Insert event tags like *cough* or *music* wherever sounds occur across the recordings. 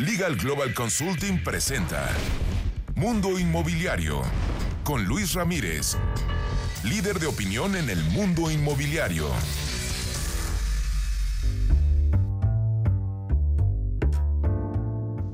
Legal Global Consulting presenta Mundo Inmobiliario con Luis Ramírez, líder de opinión en el mundo inmobiliario.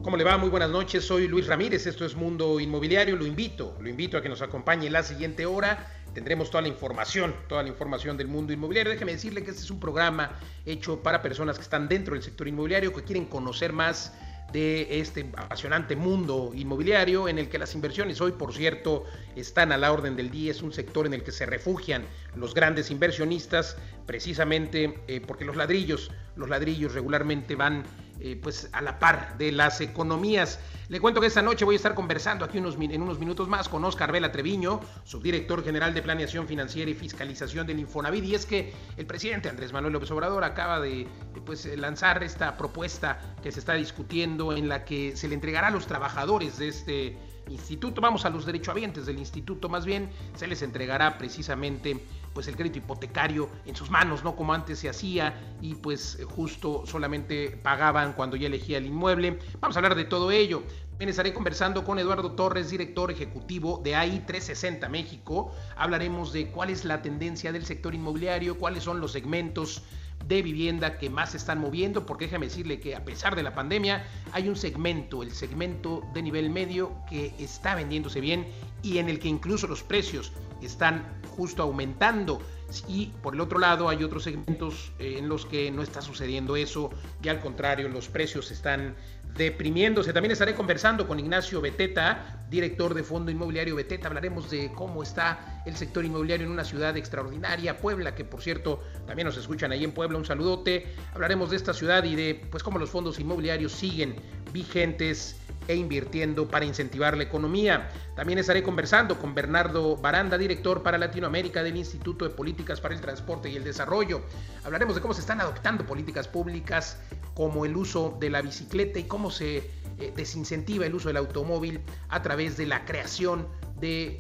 ¿Cómo le va? Muy buenas noches, soy Luis Ramírez, esto es Mundo Inmobiliario, lo invito, lo invito a que nos acompañe en la siguiente hora tendremos toda la información, toda la información del mundo inmobiliario. Déjeme decirle que este es un programa hecho para personas que están dentro del sector inmobiliario, que quieren conocer más de este apasionante mundo inmobiliario en el que las inversiones hoy, por cierto, están a la orden del día. Es un sector en el que se refugian los grandes inversionistas, precisamente eh, porque los ladrillos, los ladrillos regularmente van eh, pues a la par de las economías. Le cuento que esta noche voy a estar conversando aquí unos, en unos minutos más con Oscar Vela Treviño, subdirector general de Planeación Financiera y Fiscalización del Infonavit. Y es que el presidente Andrés Manuel López Obrador acaba de pues, lanzar esta propuesta que se está discutiendo en la que se le entregará a los trabajadores de este instituto, vamos a los derechohabientes del instituto más bien, se les entregará precisamente pues el crédito hipotecario en sus manos, no como antes se hacía y pues justo solamente pagaban cuando ya elegía el inmueble. Vamos a hablar de todo ello. También estaré conversando con Eduardo Torres, director ejecutivo de AI 360 México. Hablaremos de cuál es la tendencia del sector inmobiliario, cuáles son los segmentos de vivienda que más se están moviendo, porque déjame decirle que a pesar de la pandemia hay un segmento, el segmento de nivel medio, que está vendiéndose bien y en el que incluso los precios están justo aumentando. Y por el otro lado hay otros segmentos eh, en los que no está sucediendo eso y al contrario los precios están deprimiéndose. También estaré conversando con Ignacio Beteta, director de Fondo Inmobiliario Beteta. Hablaremos de cómo está el sector inmobiliario en una ciudad extraordinaria, Puebla, que por cierto también nos escuchan ahí en Puebla. Un saludote. Hablaremos de esta ciudad y de pues cómo los fondos inmobiliarios siguen vigentes e invirtiendo para incentivar la economía. También estaré conversando con Bernardo Baranda, director para Latinoamérica del Instituto de Políticas para el Transporte y el Desarrollo. Hablaremos de cómo se están adoptando políticas públicas como el uso de la bicicleta y cómo se eh, desincentiva el uso del automóvil a través de la creación de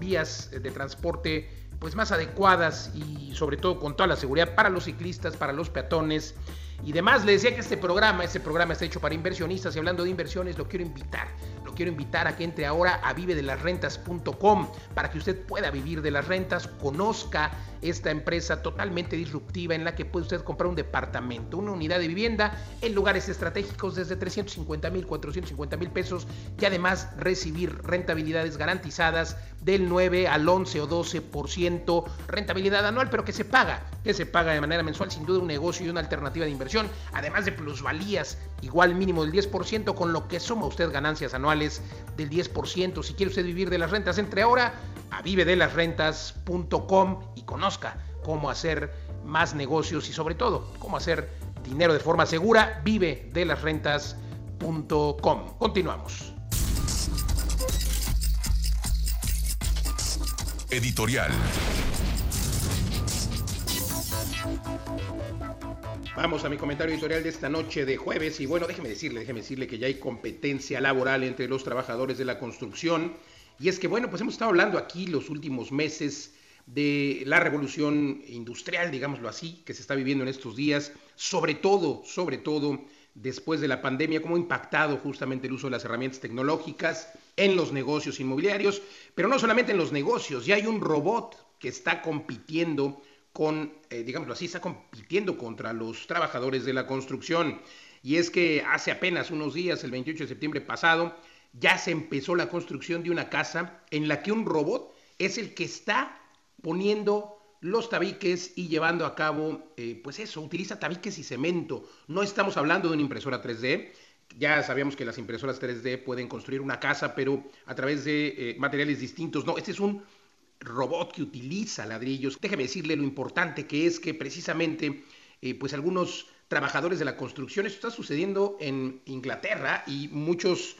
vías de transporte pues más adecuadas y sobre todo con toda la seguridad para los ciclistas, para los peatones y demás. Le decía que este programa, este programa está hecho para inversionistas y hablando de inversiones, lo quiero invitar. Lo quiero invitar a que entre ahora a vivedelasrentas.com para que usted pueda vivir de las rentas, conozca esta empresa totalmente disruptiva en la que puede usted comprar un departamento, una unidad de vivienda en lugares estratégicos desde 350 mil, 450 mil pesos y además recibir rentabilidades garantizadas del 9 al 11 o 12% rentabilidad anual, pero que se paga, que se paga de manera mensual, sin duda un negocio y una alternativa de inversión, además de plusvalías igual mínimo del 10%, con lo que suma usted ganancias anuales del 10%. Si quiere usted vivir de las rentas, entre ahora a vivedelasrentas.com y conozca cómo hacer más negocios y sobre todo cómo hacer dinero de forma segura. Vive de las rentas.com. Continuamos. Editorial. Vamos a mi comentario editorial de esta noche de jueves y bueno, déjeme decirle, déjeme decirle que ya hay competencia laboral entre los trabajadores de la construcción y es que bueno, pues hemos estado hablando aquí los últimos meses de la revolución industrial, digámoslo así, que se está viviendo en estos días, sobre todo, sobre todo después de la pandemia, cómo ha impactado justamente el uso de las herramientas tecnológicas en los negocios inmobiliarios, pero no solamente en los negocios, ya hay un robot que está compitiendo con, eh, digámoslo así, está compitiendo contra los trabajadores de la construcción. Y es que hace apenas unos días, el 28 de septiembre pasado, ya se empezó la construcción de una casa en la que un robot es el que está poniendo los tabiques y llevando a cabo, eh, pues eso, utiliza tabiques y cemento. No estamos hablando de una impresora 3D. Ya sabíamos que las impresoras 3D pueden construir una casa, pero a través de eh, materiales distintos. No, este es un robot que utiliza ladrillos. Déjeme decirle lo importante que es que precisamente eh, pues algunos trabajadores de la construcción, esto está sucediendo en Inglaterra y muchos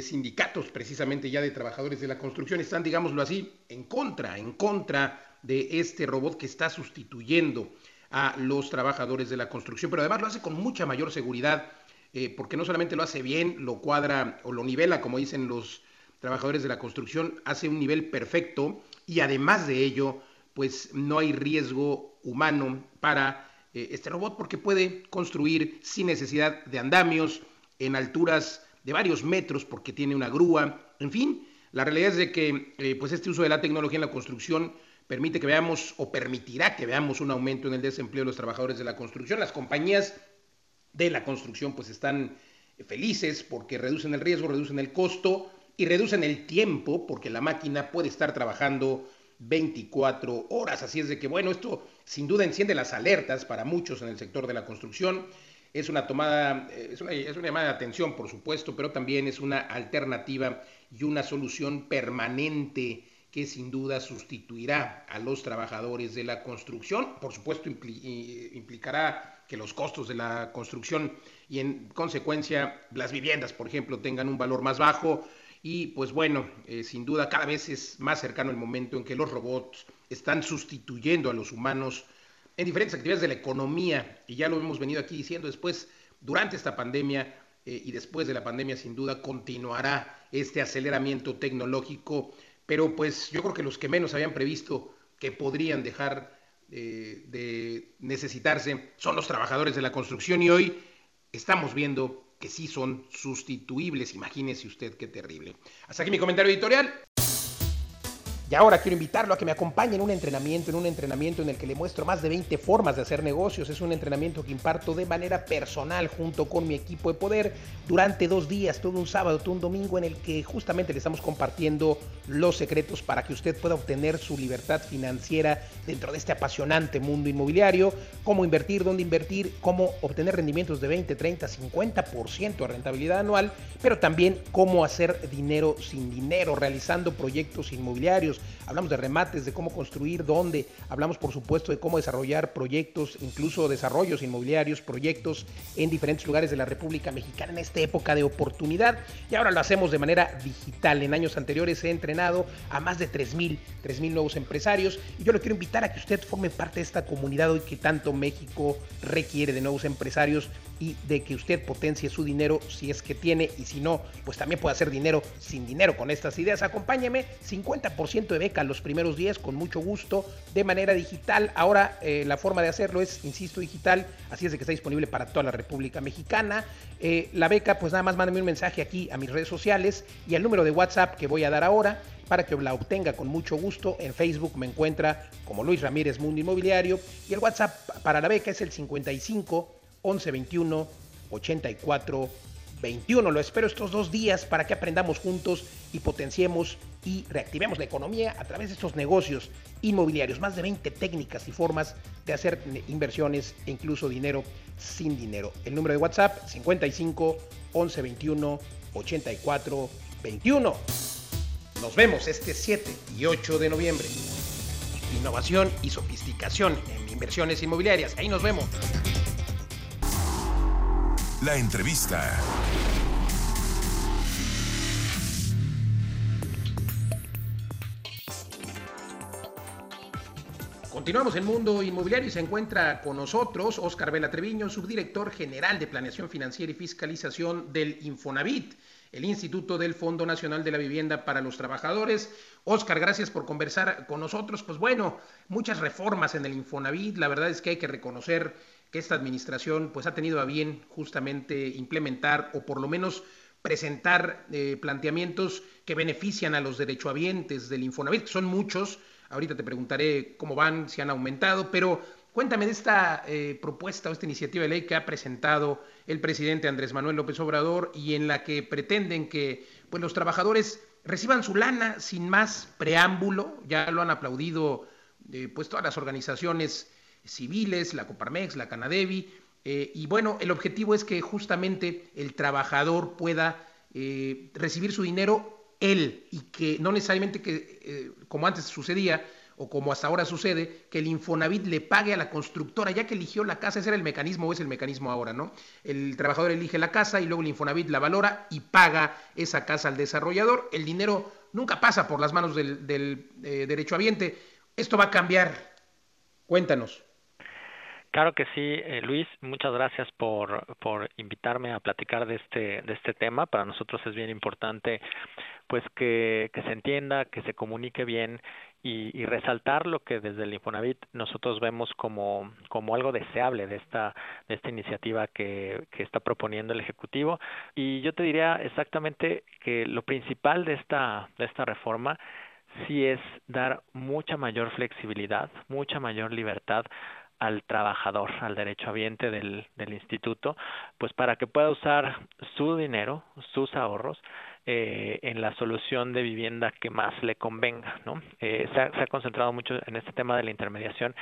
sindicatos precisamente ya de trabajadores de la construcción están, digámoslo así, en contra, en contra de este robot que está sustituyendo a los trabajadores de la construcción, pero además lo hace con mucha mayor seguridad, eh, porque no solamente lo hace bien, lo cuadra o lo nivela, como dicen los trabajadores de la construcción, hace un nivel perfecto, y además de ello, pues no hay riesgo humano para eh, este robot porque puede construir sin necesidad de andamios en alturas de varios metros porque tiene una grúa, en fin, la realidad es de que eh, pues este uso de la tecnología en la construcción permite que veamos o permitirá que veamos un aumento en el desempleo de los trabajadores de la construcción. Las compañías de la construcción pues están felices porque reducen el riesgo, reducen el costo y reducen el tiempo porque la máquina puede estar trabajando 24 horas. Así es de que, bueno, esto sin duda enciende las alertas para muchos en el sector de la construcción. Es una tomada, es una, es una llamada de atención, por supuesto, pero también es una alternativa y una solución permanente que sin duda sustituirá a los trabajadores de la construcción. Por supuesto, implicará que los costos de la construcción y en consecuencia las viviendas, por ejemplo, tengan un valor más bajo. Y pues bueno, eh, sin duda cada vez es más cercano el momento en que los robots están sustituyendo a los humanos en diferentes actividades de la economía. Y ya lo hemos venido aquí diciendo después, durante esta pandemia eh, y después de la pandemia, sin duda continuará este aceleramiento tecnológico pero pues yo creo que los que menos habían previsto que podrían dejar eh, de necesitarse son los trabajadores de la construcción y hoy estamos viendo que sí son sustituibles. Imagínese usted qué terrible. Hasta aquí mi comentario editorial. Y ahora quiero invitarlo a que me acompañe en un entrenamiento, en un entrenamiento en el que le muestro más de 20 formas de hacer negocios. Es un entrenamiento que imparto de manera personal junto con mi equipo de poder durante dos días, todo un sábado, todo un domingo, en el que justamente le estamos compartiendo los secretos para que usted pueda obtener su libertad financiera dentro de este apasionante mundo inmobiliario, cómo invertir, dónde invertir, cómo obtener rendimientos de 20, 30, 50% de rentabilidad anual, pero también cómo hacer dinero sin dinero, realizando proyectos inmobiliarios hablamos de remates, de cómo construir, dónde, hablamos por supuesto de cómo desarrollar proyectos, incluso desarrollos inmobiliarios, proyectos en diferentes lugares de la República Mexicana en esta época de oportunidad. Y ahora lo hacemos de manera digital. En años anteriores he entrenado a más de 3.000, 3.000 nuevos empresarios. Y yo le quiero invitar a que usted forme parte de esta comunidad hoy que tanto México requiere de nuevos empresarios y de que usted potencie su dinero si es que tiene y si no, pues también puede hacer dinero sin dinero con estas ideas. Acompáñeme, 50% de beca los primeros días con mucho gusto de manera digital. Ahora eh, la forma de hacerlo es, insisto, digital, así es de que está disponible para toda la República Mexicana. Eh, la beca, pues nada más mándame un mensaje aquí a mis redes sociales y al número de WhatsApp que voy a dar ahora para que la obtenga con mucho gusto. En Facebook me encuentra como Luis Ramírez Mundo Inmobiliario y el WhatsApp para la beca es el 55 11 21 84 21. Lo espero estos dos días para que aprendamos juntos y potenciemos y reactivemos la economía a través de estos negocios inmobiliarios. Más de 20 técnicas y formas de hacer inversiones e incluso dinero sin dinero. El número de WhatsApp 55 11 21 84 21. Nos vemos este 7 y 8 de noviembre. Innovación y sofisticación en inversiones inmobiliarias. Ahí nos vemos. La entrevista. Continuamos en Mundo Inmobiliario y se encuentra con nosotros Oscar Vela Treviño, subdirector general de Planeación Financiera y Fiscalización del Infonavit, el Instituto del Fondo Nacional de la Vivienda para los Trabajadores. Oscar, gracias por conversar con nosotros. Pues bueno, muchas reformas en el Infonavit. La verdad es que hay que reconocer que esta administración pues ha tenido a bien justamente implementar o por lo menos presentar eh, planteamientos que benefician a los derechohabientes del Infonavit, que son muchos. Ahorita te preguntaré cómo van, si han aumentado, pero cuéntame de esta eh, propuesta o esta iniciativa de ley que ha presentado el presidente Andrés Manuel López Obrador y en la que pretenden que pues, los trabajadores reciban su lana sin más preámbulo. Ya lo han aplaudido eh, pues todas las organizaciones civiles, la Coparmex, la Canadevi, eh, y bueno, el objetivo es que justamente el trabajador pueda eh, recibir su dinero él y que no necesariamente que, eh, como antes sucedía, o como hasta ahora sucede, que el Infonavit le pague a la constructora, ya que eligió la casa, ese era el mecanismo o es el mecanismo ahora, ¿no? El trabajador elige la casa y luego el Infonavit la valora y paga esa casa al desarrollador. El dinero nunca pasa por las manos del, del derechohabiente. Esto va a cambiar. Cuéntanos. Claro que sí, eh, Luis, muchas gracias por, por invitarme a platicar de este, de este tema. Para nosotros es bien importante pues que, que se entienda, que se comunique bien y, y, resaltar lo que desde el Infonavit nosotros vemos como, como algo deseable de esta, de esta iniciativa que, que está proponiendo el Ejecutivo. Y yo te diría exactamente que lo principal de esta, de esta reforma sí es dar mucha mayor flexibilidad, mucha mayor libertad al trabajador, al derechohabiente del, del instituto, pues para que pueda usar su dinero, sus ahorros, eh, en la solución de vivienda que más le convenga. ¿no? Eh, se, ha, concentrado mucho en este tema de la intermediación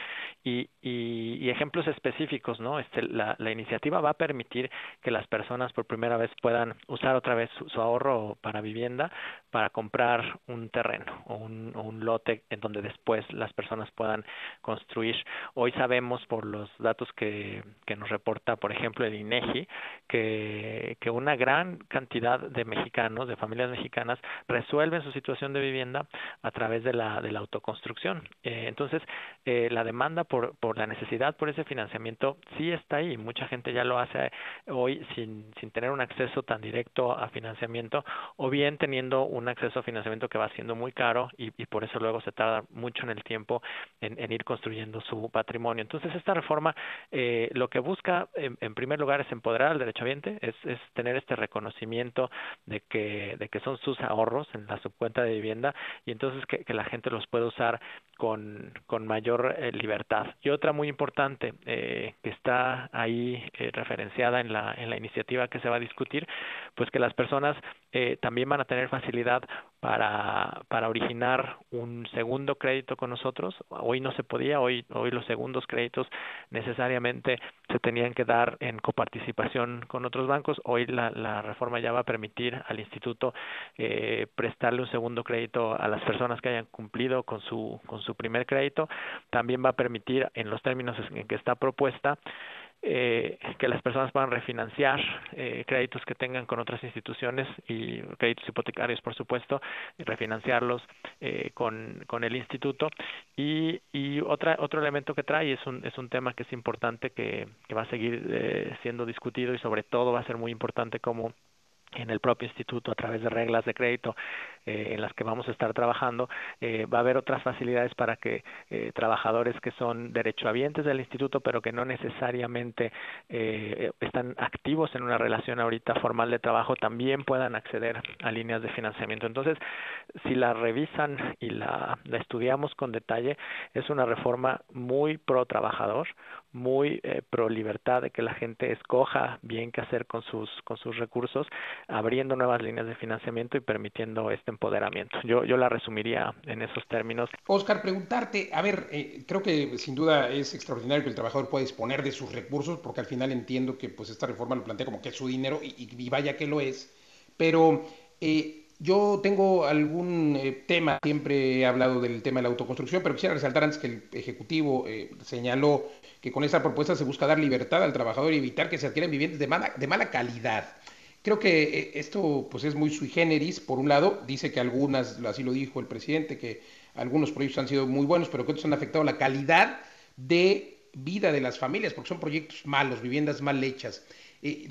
y, y, y ejemplos específicos. ¿no? Este, la, la, iniciativa va a permitir que las personas por primera vez puedan usar otra vez su, su ahorro para vivienda para comprar un terreno o un, o un lote en donde después las personas puedan construir. Hoy sabemos por los datos que, que nos reporta, por ejemplo, el INEGI, que, que una gran cantidad de mexicanos de familias mexicanas resuelven su situación de vivienda a través de la, de la autoconstrucción. Eh, entonces, eh, la demanda por, por la necesidad por ese financiamiento sí está ahí. Mucha gente ya lo hace hoy sin, sin tener un acceso tan directo a financiamiento o bien teniendo un acceso a financiamiento que va siendo muy caro y, por eso luego se tarda mucho en el tiempo en, en ir construyendo su patrimonio. Entonces, esta reforma eh, lo que busca en, en primer lugar es empoderar al derechohabiente, es, es tener este reconocimiento de que de que son sus ahorros en la subcuenta de vivienda y entonces que, la gente los puede usar con, con mayor eh, libertad. Y otra muy importante eh, que está ahí eh, referenciada en la, en la iniciativa que se va a discutir, pues que las personas eh, también van a tener facilidad para, para originar un segundo crédito con nosotros. Hoy no se podía, hoy, hoy los segundos créditos necesariamente se tenían que dar en coparticipación con otros bancos. Hoy la, la reforma ya va a permitir al instituto eh, prestarle un segundo crédito a las personas que hayan cumplido con su, con su primer crédito. También va a permitir, en los términos en que está propuesta, eh, que las personas puedan refinanciar eh, créditos que tengan con otras instituciones y créditos hipotecarios, por supuesto, y refinanciarlos eh, con, con el instituto. Y, y otra, otro elemento que trae es un, es un tema que es importante, que, que va a seguir eh, siendo discutido y sobre todo va a ser muy importante como en el propio instituto a través de reglas de crédito eh, en las que vamos a estar trabajando, eh, va a haber otras facilidades para que eh, trabajadores que son derechohabientes del instituto, pero que no necesariamente eh, están activos en una relación ahorita formal de trabajo, también puedan acceder a líneas de financiamiento. Entonces, si la revisan y la, estudiamos con detalle, es una reforma muy pro trabajador, muy eh, pro libertad de que la gente escoja bien qué hacer con sus con sus recursos abriendo nuevas líneas de financiamiento y permitiendo este empoderamiento. Yo, yo la resumiría en esos términos. Oscar, preguntarte, a ver, eh, creo que sin duda es extraordinario que el trabajador pueda disponer de sus recursos, porque al final entiendo que pues esta reforma lo plantea como que es su dinero y, vaya que lo es, pero eh, yo tengo algún eh, tema, siempre he hablado del tema de la autoconstrucción, pero quisiera resaltar antes que el Ejecutivo eh, señaló que con esta propuesta se busca dar libertad al trabajador y evitar que se adquieran viviendas de mala, de mala calidad. Creo que eh, esto pues es muy sui generis, por un lado, dice que algunas, así lo dijo el presidente, que algunos proyectos han sido muy buenos, pero que otros han afectado la calidad de vida de las familias, porque son proyectos malos, viviendas mal hechas. Eh,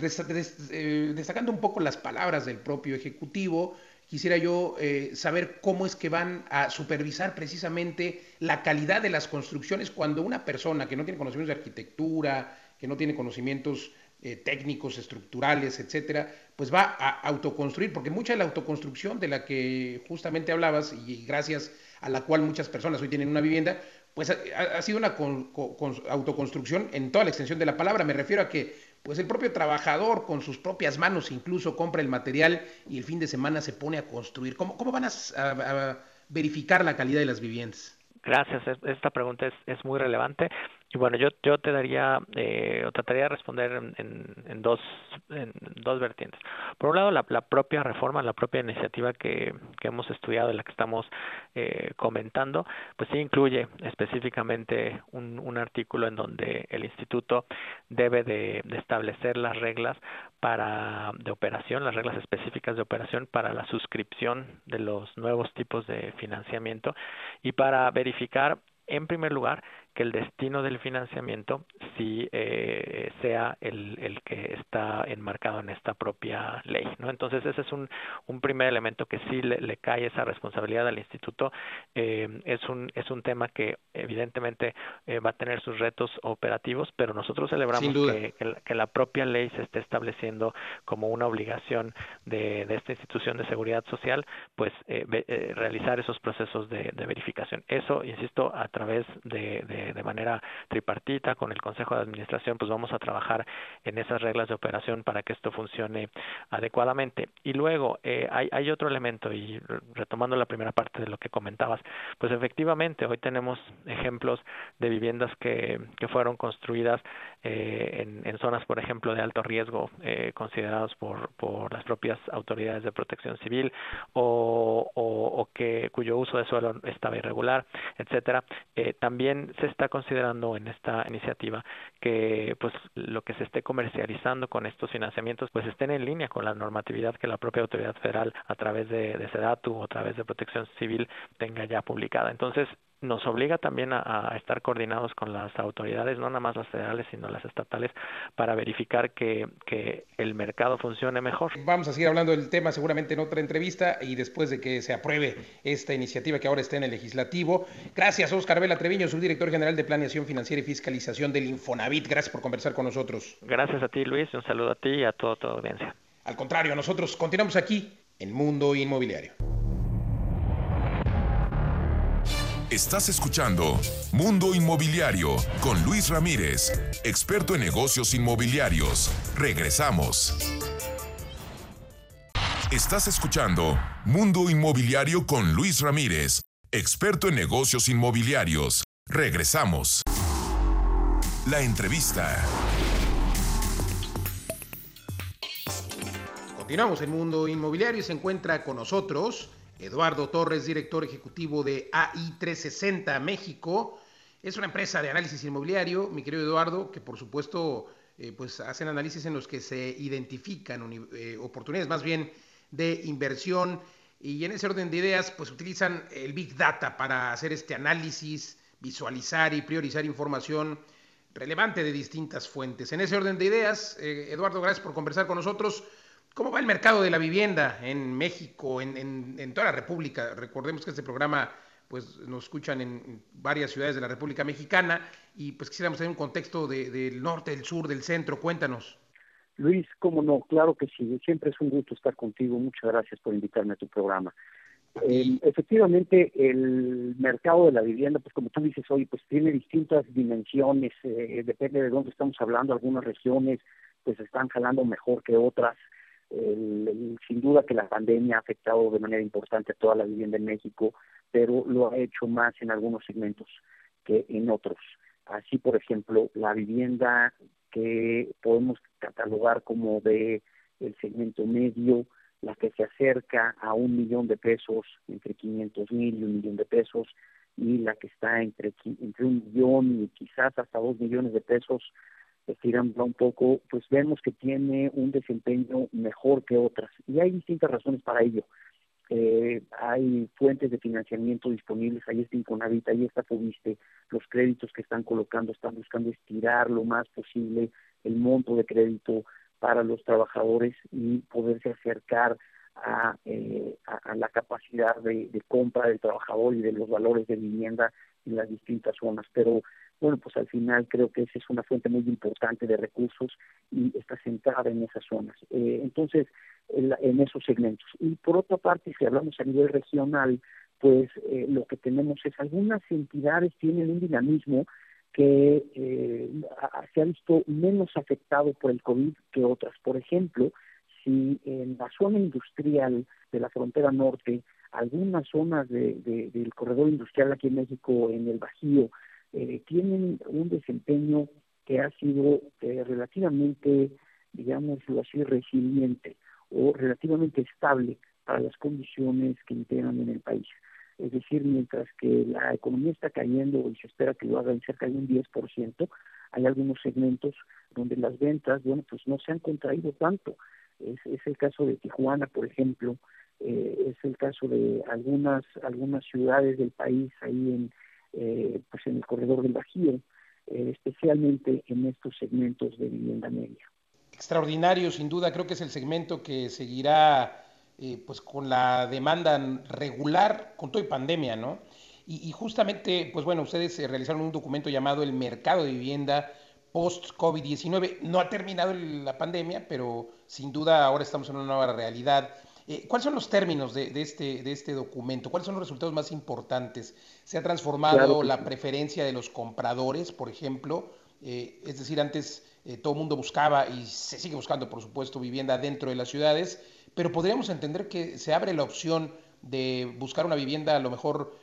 destacando un poco las palabras del propio Ejecutivo, quisiera yo eh, saber cómo es que van a supervisar precisamente la calidad de las construcciones cuando una persona que no tiene conocimientos de arquitectura, que no tiene conocimientos eh, técnicos, estructurales, etcétera, pues va a autoconstruir, porque mucha de la autoconstrucción de la que justamente hablabas y gracias a la cual muchas personas hoy tienen una vivienda, pues ha, sido una con, con, autoconstrucción en toda la extensión de la palabra. Me refiero a que pues el propio trabajador con sus propias manos incluso compra el material y el fin de semana se pone a construir. ¿Cómo, cómo van a, a, a verificar la calidad de las viviendas? Gracias, esta pregunta es, es muy relevante. Y bueno, yo, yo te daría, eh, o trataría de responder en, en, en, dos, en dos vertientes. Por un lado, la, la propia reforma, la propia iniciativa que, que hemos estudiado, y la que estamos eh, comentando, pues sí incluye específicamente un, un artículo en donde el instituto debe de, de establecer las reglas para de operación, las reglas específicas de operación para la suscripción de los nuevos tipos de financiamiento y para verificar en primer lugar que el destino del financiamiento sí eh, sea el, el, que está enmarcado en esta propia ley. ¿no? Entonces ese es un, un primer elemento que sí le, le cae esa responsabilidad al instituto. Eh, es, un, es un tema que evidentemente eh, va a tener sus retos operativos, pero nosotros celebramos que, que, la propia ley se esté estableciendo como una obligación de, de esta institución de seguridad social, pues eh, eh, realizar esos procesos de, de, verificación. Eso, insisto, a través de, de, de manera tripartita con el Consejo de Administración, pues vamos a trabajar en esas reglas de operación para que esto funcione adecuadamente. Y luego eh, hay, hay otro elemento, y retomando la primera parte de lo que comentabas, pues efectivamente hoy tenemos ejemplos de viviendas que, que fueron construidas eh, en, en, zonas, por ejemplo, de alto riesgo, eh, considerados por, por las propias autoridades de protección civil, o, o, o que cuyo uso de suelo estaba irregular, etcétera. Eh, también se está considerando en esta iniciativa que pues lo que se esté comercializando con estos financiamientos pues estén en línea con la normatividad que la propia autoridad federal a través de, de SEDATU o a través de Protección Civil tenga ya publicada. Entonces, nos obliga también a, a, estar coordinados con las autoridades, no nada más las federales, sino las estatales, para verificar que, que, el mercado funcione mejor. Vamos a seguir hablando del tema seguramente en otra entrevista y después de que se apruebe esta iniciativa que ahora está en el legislativo. Gracias, Oscar Vela Treviño, subdirector general de Planeación Financiera y Fiscalización del Infonavit. Gracias por conversar con nosotros. Gracias a ti, Luis, un saludo a ti y a toda tu audiencia. Al contrario, nosotros continuamos aquí en Mundo Inmobiliario. Estás escuchando Mundo Inmobiliario con Luis Ramírez, experto en negocios inmobiliarios. Regresamos. Estás escuchando Mundo Inmobiliario con Luis Ramírez, experto en negocios inmobiliarios. Regresamos. La entrevista. Continuamos en Mundo Inmobiliario y se encuentra con nosotros Eduardo Torres, director ejecutivo de AI360 México. Es una empresa de análisis inmobiliario, mi querido Eduardo, que por supuesto eh, pues hacen análisis en los que se identifican eh, oportunidades más bien de inversión y en ese orden de ideas pues utilizan el Big Data para hacer este análisis, visualizar y priorizar información relevante de distintas fuentes. En ese orden de ideas, eh, Eduardo, gracias por conversar con nosotros. ¿Cómo va el mercado de la vivienda en México, en, en, en, toda la República? Recordemos que este programa pues nos escuchan en varias ciudades de la República Mexicana y pues quisiéramos tener un contexto de, del norte, del sur, del centro. Cuéntanos. Luis, cómo no, claro que sí, siempre es un gusto estar contigo. Muchas gracias por invitarme a tu programa. Eh, efectivamente, el mercado de la vivienda, pues como tú dices hoy, pues tiene distintas dimensiones, eh, depende de dónde estamos hablando, algunas regiones pues están jalando mejor que otras. El, sin duda que la pandemia ha afectado de manera importante a toda la vivienda en México, pero lo ha hecho más en algunos segmentos que en otros. Así, por ejemplo, la vivienda que podemos catalogar como de el segmento medio, la que se acerca a un millón de pesos, entre 500 mil y un millón de pesos, y la que está entre, entre un millón y quizás hasta dos millones de pesos, estirando un poco, pues vemos que tiene un desempeño mejor que otras. Y hay distintas razones para ello. Eh, hay fuentes de financiamiento disponibles, ahí está Infonavit, ahí está Fobiste, los créditos que están colocando están buscando estirar lo más posible el monto de crédito para los trabajadores y poderse acercar a, eh, a, a la capacidad de, de compra del trabajador y de los valores de vivienda en las distintas zonas. Pero bueno, pues al final creo que esa es una fuente muy importante de recursos y está centrada en esas zonas. Eh, entonces, en, en, esos segmentos. Y por otra parte, si hablamos a nivel regional, pues eh, lo que tenemos es algunas entidades tienen un dinamismo que eh, se ha visto menos afectado por el COVID que otras. Por ejemplo, si en la zona industrial de la frontera norte, algunas zonas de, de, del corredor industrial aquí en México, en el Bajío, eh, tienen un desempeño que ha sido eh, relativamente, digámoslo así, resiliente o relativamente estable para las condiciones que integran en el país. Es decir, mientras que la economía está cayendo y se espera que lo haga en cerca de un 10%, hay algunos segmentos donde las ventas, bueno, pues no se han contraído tanto. Es, es el caso de Tijuana, por ejemplo, eh, es el caso de algunas algunas ciudades del país ahí en eh, pues en el corredor del Bajío, eh, especialmente en estos segmentos de vivienda media. Extraordinario, sin duda, creo que es el segmento que seguirá eh, pues con la demanda regular con todo y pandemia, ¿no? Y, justamente, pues bueno, ustedes realizaron un documento llamado El Mercado de Vivienda Post-COVID-19. No ha terminado la pandemia, pero sin duda ahora estamos en una nueva realidad. Eh, ¿Cuáles son los términos de, este, de este documento? ¿Cuáles son los resultados más importantes? ¿Se ha transformado la preferencia de los compradores, por ejemplo? Eh, es decir, antes eh, todo el mundo buscaba y se sigue buscando, por supuesto, vivienda dentro de las ciudades, pero podríamos entender que se abre la opción de buscar una vivienda a lo mejor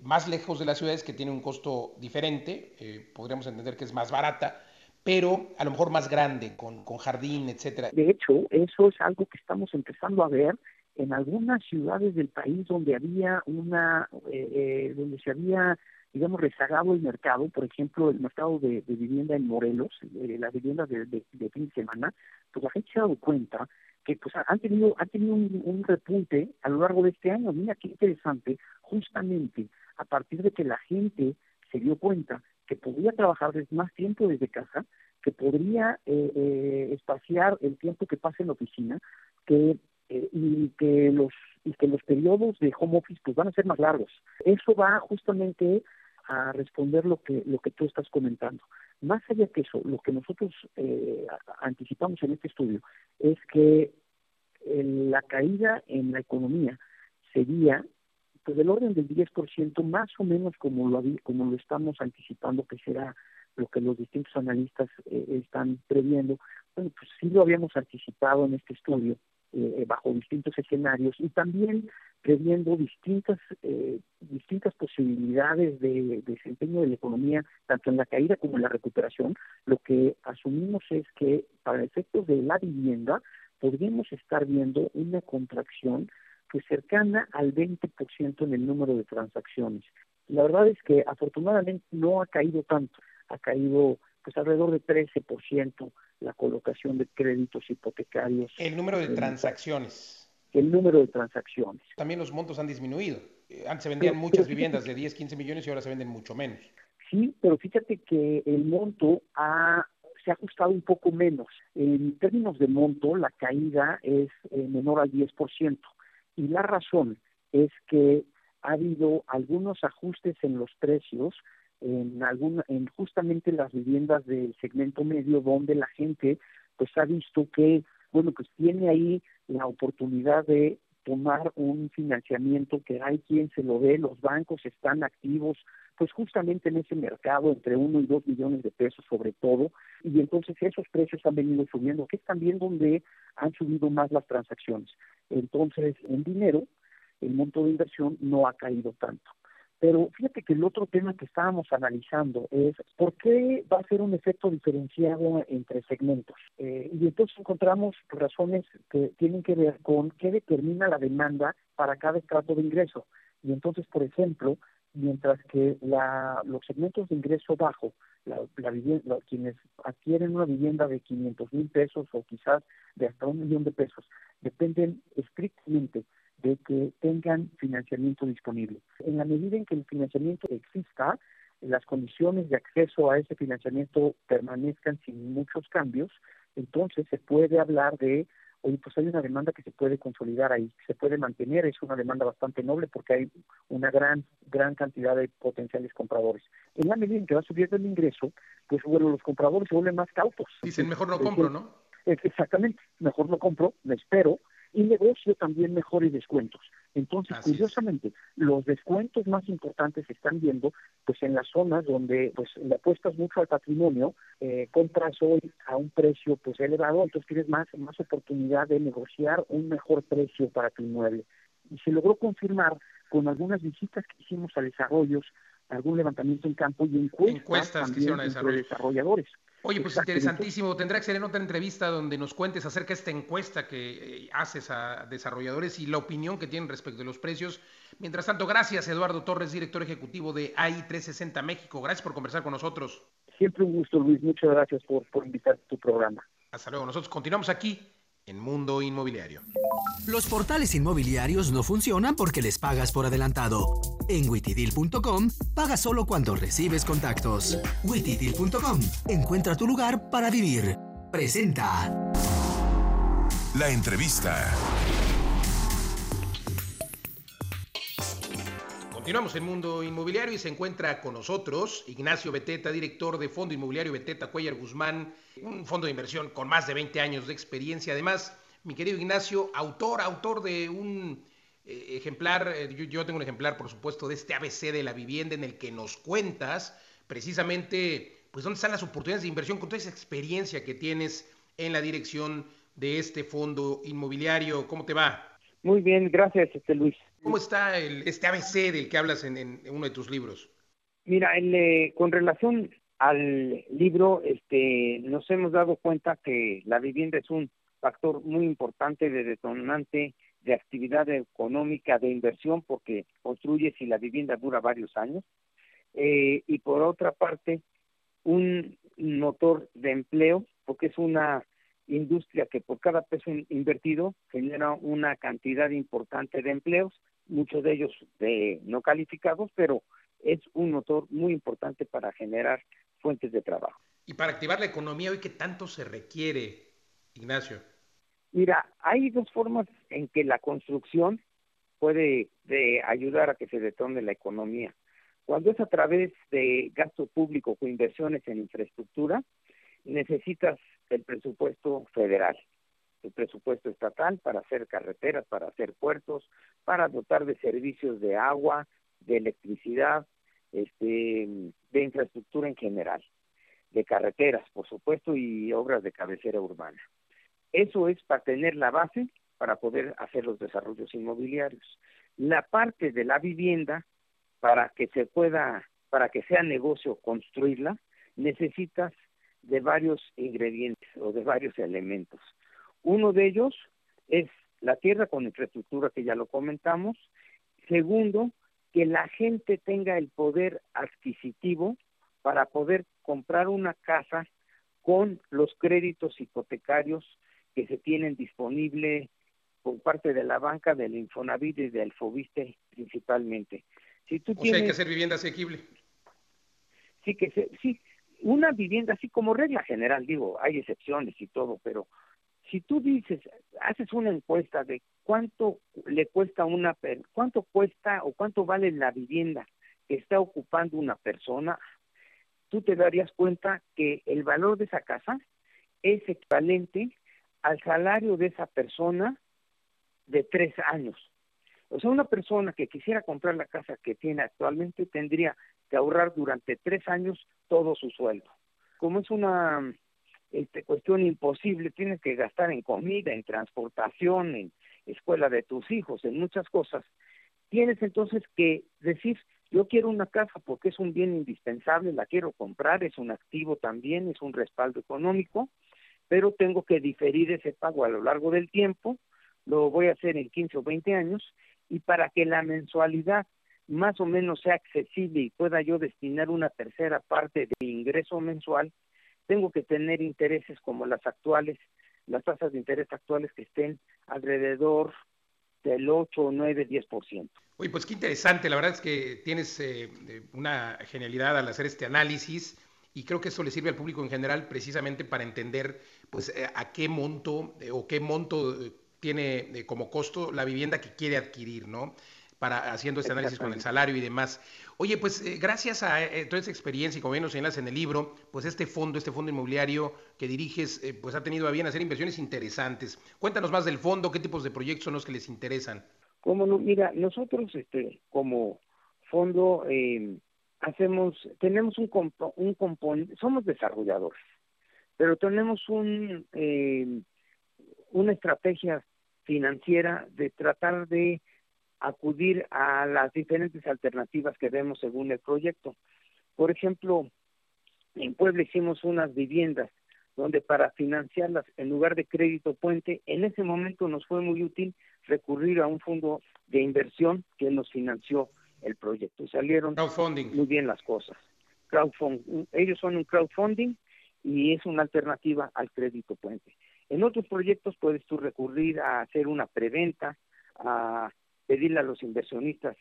más lejos de las ciudades que tiene un costo diferente, podríamos entender que es más barata, pero a lo mejor más grande, con, con jardín, etcétera. De hecho, eso es algo que estamos empezando a ver en algunas ciudades del país donde había una, eh, eh, donde se había, digamos, rezagado el mercado, por ejemplo, el mercado de, vivienda en Morelos, eh, las viviendas de, de, fin de semana, pues la gente se ha dado cuenta que pues han tenido, han tenido un, un repunte a lo largo de este año. Mira qué interesante, justamente a partir de que la gente se dio cuenta que podría trabajar más tiempo desde casa, que podría eh, eh, espaciar el tiempo que pasa en la oficina, que eh, y que los y que los periodos de home office pues van a ser más largos. Eso va justamente a responder lo que lo que tú estás comentando. Más allá que eso, lo que nosotros eh, anticipamos en este estudio es que la caída en la economía sería del orden del 10%, más o menos como lo, como lo estamos anticipando que será lo que los distintos analistas eh, están previendo. Bueno, pues sí lo habíamos anticipado en este estudio, eh, bajo distintos escenarios y también previendo distintas eh, distintas posibilidades de, desempeño de la economía tanto en la caída como en la recuperación lo que asumimos es que para efectos de la vivienda podríamos estar viendo una contracción pues cercana al 20% en el número de transacciones. La verdad es que afortunadamente no ha caído tanto, ha caído pues alrededor de 13% la colocación de créditos hipotecarios. El número de transacciones. El número de transacciones. También los montos han disminuido. Eh, antes se vendían muchas viviendas de 10, 15 millones y ahora se venden mucho menos. Sí, pero fíjate que el monto ha se ha ajustado un poco menos. En términos de monto, la caída es eh, menor al 10%. Y la razón es que ha habido algunos ajustes en los precios en alguna, en justamente las viviendas del segmento medio donde la gente pues ha visto que bueno pues tiene ahí la oportunidad de tomar un financiamiento que hay quien se lo dé, los bancos están activos, pues justamente en ese mercado entre uno y dos millones de pesos sobre todo, y entonces esos precios han venido subiendo, que es también donde han subido más las transacciones. Entonces, en dinero, el monto de inversión no ha caído tanto. Pero fíjate que el otro tema que estábamos analizando es por qué va a ser un efecto diferenciado entre segmentos. Eh, y entonces encontramos razones que tienen que ver con qué determina la demanda para cada estrato de ingreso. Y entonces, por ejemplo, mientras que la, los segmentos de ingreso bajo, la, la quienes adquieren una vivienda de 500 mil pesos o quizás de hasta un millón de pesos, dependen estrictamente de que tengan financiamiento disponible. En la medida en que el financiamiento exista, las condiciones de acceso a ese financiamiento permanezcan sin muchos cambios, entonces se puede hablar de, oye, pues hay una demanda que se puede consolidar ahí, se puede mantener, es una demanda bastante noble porque hay una gran, gran cantidad de potenciales compradores. En la medida en que va subiendo el ingreso, pues bueno, los compradores se vuelven más cautos. Dicen, mejor no compro, ¿no? Exactamente, mejor no compro, me espero, y negocio también mejores descuentos. Entonces, curiosamente, los descuentos más importantes se están viendo pues en las zonas donde pues le apuestas mucho al patrimonio, eh, compras hoy a un precio pues elevado, entonces tienes más, más oportunidad de negociar un mejor precio para tu inmueble. Y se logró confirmar con algunas visitas que hicimos a desarrollos, algún levantamiento en campo y encuestas, encuestas que hicieron a desarrolladores. Oye, pues interesantísimo. Tendrá que ser en otra entrevista donde nos cuentes acerca de esta encuesta que eh, haces a desarrolladores y la opinión que tienen respecto de los precios. Mientras tanto, gracias Eduardo Torres, director ejecutivo de AI 360 México. Gracias por conversar con nosotros. Siempre un gusto, Luis. Muchas gracias por, por invitar a tu programa. Hasta luego. Nosotros continuamos aquí en Mundo Inmobiliario. Los portales inmobiliarios no funcionan porque les pagas por adelantado. En witidil.com paga solo cuando recibes contactos. witidil.com encuentra tu lugar para vivir. Presenta. La entrevista. Continuamos en Mundo Inmobiliario y se encuentra con nosotros Ignacio Beteta, director de Fondo Inmobiliario Beteta Cuellar Guzmán, un fondo de inversión con más de 20 años de experiencia. Además, mi querido Ignacio, autor, autor de un eh, ejemplar, eh, yo, tengo un ejemplar, por supuesto, de este ABC de la vivienda en el que nos cuentas precisamente, pues, dónde están las oportunidades de inversión con toda esa experiencia que tienes en la dirección de este fondo inmobiliario. ¿Cómo te va? Muy bien, gracias, este Luis. ¿Cómo está el, este ABC del que hablas en, uno de tus libros? Mira, el, eh, con relación al libro, este, nos hemos dado cuenta que la vivienda es un factor muy importante de detonante de actividad económica, de inversión, porque construye si la vivienda dura varios años. Eh, y por otra parte, un motor de empleo, porque es una industria que por cada peso invertido genera una cantidad importante de empleos muchos de ellos de no calificados, pero es un motor muy importante para generar fuentes de trabajo. Y para activar la economía hoy, ¿qué tanto se requiere, Ignacio? Mira, hay dos formas en que la construcción puede de ayudar a que se detone la economía. Cuando es a través de gasto público o inversiones en infraestructura, necesitas el presupuesto federal el presupuesto estatal para hacer carreteras, para hacer puertos, para dotar de servicios de agua, de electricidad, este, de infraestructura en general, de carreteras, por supuesto, y obras de cabecera urbana. Eso es para tener la base para poder hacer los desarrollos inmobiliarios. La parte de la vivienda, para que se pueda, para que sea negocio construirla, necesitas de varios ingredientes o de varios elementos. Uno de ellos es la tierra con infraestructura, que ya lo comentamos. Segundo, que la gente tenga el poder adquisitivo para poder comprar una casa con los créditos hipotecarios que se tienen disponible por parte de la banca, del Infonavit y del Fobiste principalmente. Si tú o sea, hay que hacer vivienda asequible. Sí, que sí, una vivienda así como regla general, digo, hay excepciones y todo, pero si tú dices, haces una encuesta de cuánto le cuesta una, cuánto cuesta o cuánto vale la vivienda que está ocupando una persona, tú te darías cuenta que el valor de esa casa es equivalente al salario de esa persona de tres años. O sea, una persona que quisiera comprar la casa que tiene actualmente tendría que ahorrar durante tres años todo su sueldo. Como es una este, cuestión imposible, tienes que gastar en comida, en transportación, en escuela de tus hijos, en muchas cosas. Tienes entonces que decir, yo quiero una casa porque es un bien indispensable, la quiero comprar, es un activo también, es un respaldo económico, pero tengo que diferir ese pago a lo largo del tiempo, lo voy a hacer en 15 o 20 años, y para que la mensualidad más o menos sea accesible y pueda yo destinar una tercera parte de ingreso mensual, tengo que tener intereses como las actuales, las tasas de interés actuales que estén alrededor del 8, 9, 10%. Oye, pues qué interesante, la verdad es que tienes eh, una genialidad al hacer este análisis y creo que eso le sirve al público en general precisamente para entender pues eh, a qué monto eh, o qué monto tiene como costo la vivienda que quiere adquirir, ¿no? Para haciendo este análisis con el salario y demás. Oye, pues eh, gracias a eh, toda esa experiencia y como bien nos señalas en el libro, pues este fondo, este fondo inmobiliario que diriges, eh, pues ha tenido a bien hacer inversiones interesantes. Cuéntanos más del fondo, qué tipos de proyectos son los que les interesan. Como no, mira, nosotros este, como fondo hacemos, tenemos un, un componente, somos desarrolladores, pero tenemos un, una estrategia financiera de tratar de acudir a las diferentes alternativas que vemos según el proyecto. Por ejemplo, en Puebla hicimos unas viviendas donde para financiarlas en lugar de crédito puente, en ese momento nos fue muy útil recurrir a un fondo de inversión que nos financió el proyecto. Salieron muy bien las cosas. Crowdfunding, ellos son un crowdfunding y es una alternativa al crédito puente. En otros proyectos puedes tú recurrir a hacer una preventa, a pedirle a los inversionistas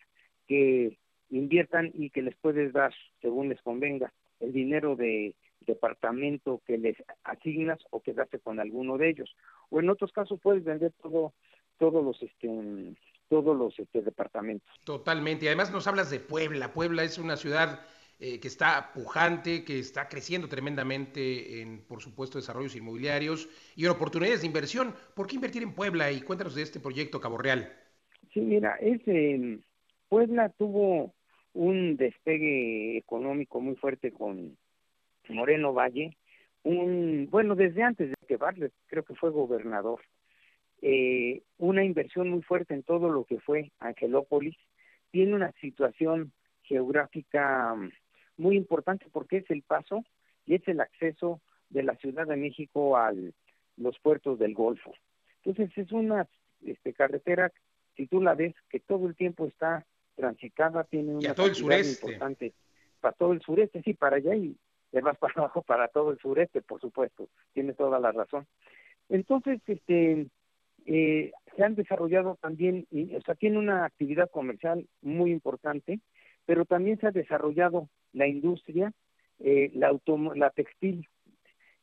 que inviertan y que les puedes dar, según les convenga, el dinero de departamento que les asignas o quedarte con alguno de ellos. O en otros casos puedes vender todo, todos los este, todos los este, departamentos. Totalmente. Y además nos hablas de Puebla. Puebla es una ciudad eh, que está pujante, que está creciendo tremendamente en, por supuesto, desarrollos inmobiliarios y oportunidades de inversión. ¿Por qué invertir en Puebla? Y cuéntanos de este proyecto Cabo Real. Sí, mira, es, Puebla tuvo un despegue económico muy fuerte con Moreno Valle, un bueno desde antes de que Bartlett creo que fue gobernador, eh, una inversión muy fuerte en todo lo que fue Angelópolis, tiene una situación geográfica mm, muy importante porque es el paso y es el acceso de la Ciudad de México a los puertos del Golfo. Entonces es una este, carretera, si tú la ves, que todo el tiempo está transitada, tiene una todo el sureste. importante para todo el sureste, sí, para allá y de más *laughs* para abajo para todo el sureste, por supuesto, tiene toda la razón. Entonces, este, eh, se han desarrollado también, o sea, tiene una actividad comercial muy importante, pero también se ha desarrollado la industria, eh, la, la textil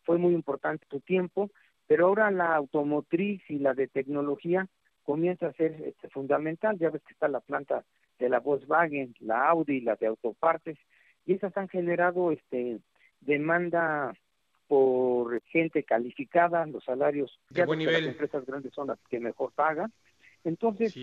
fue muy importante su tiempo, pero ahora la automotriz y la de tecnología comienza a ser este, fundamental. Ya ves que está la planta de la Volkswagen, la Audi, la de autopartes, y esas han generado este demanda por gente calificada, los salarios de buen nivel. las empresas grandes son las que mejor pagan. Entonces,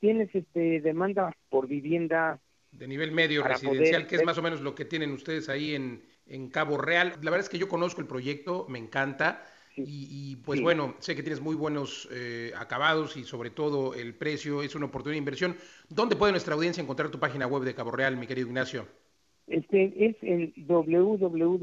tienes este demanda por vivienda de nivel medio residencial, que es más o menos lo que tienen ustedes ahí en, en Cabo Real. La verdad es que yo conozco el proyecto, me encanta. Y, pues bueno, sé que tienes muy buenos eh, acabados y sobre todo el precio es una oportunidad de inversión. ¿Dónde puede nuestra audiencia encontrar tu página web de Cabo Real, mi querido Ignacio? Este es el www.fondobcg.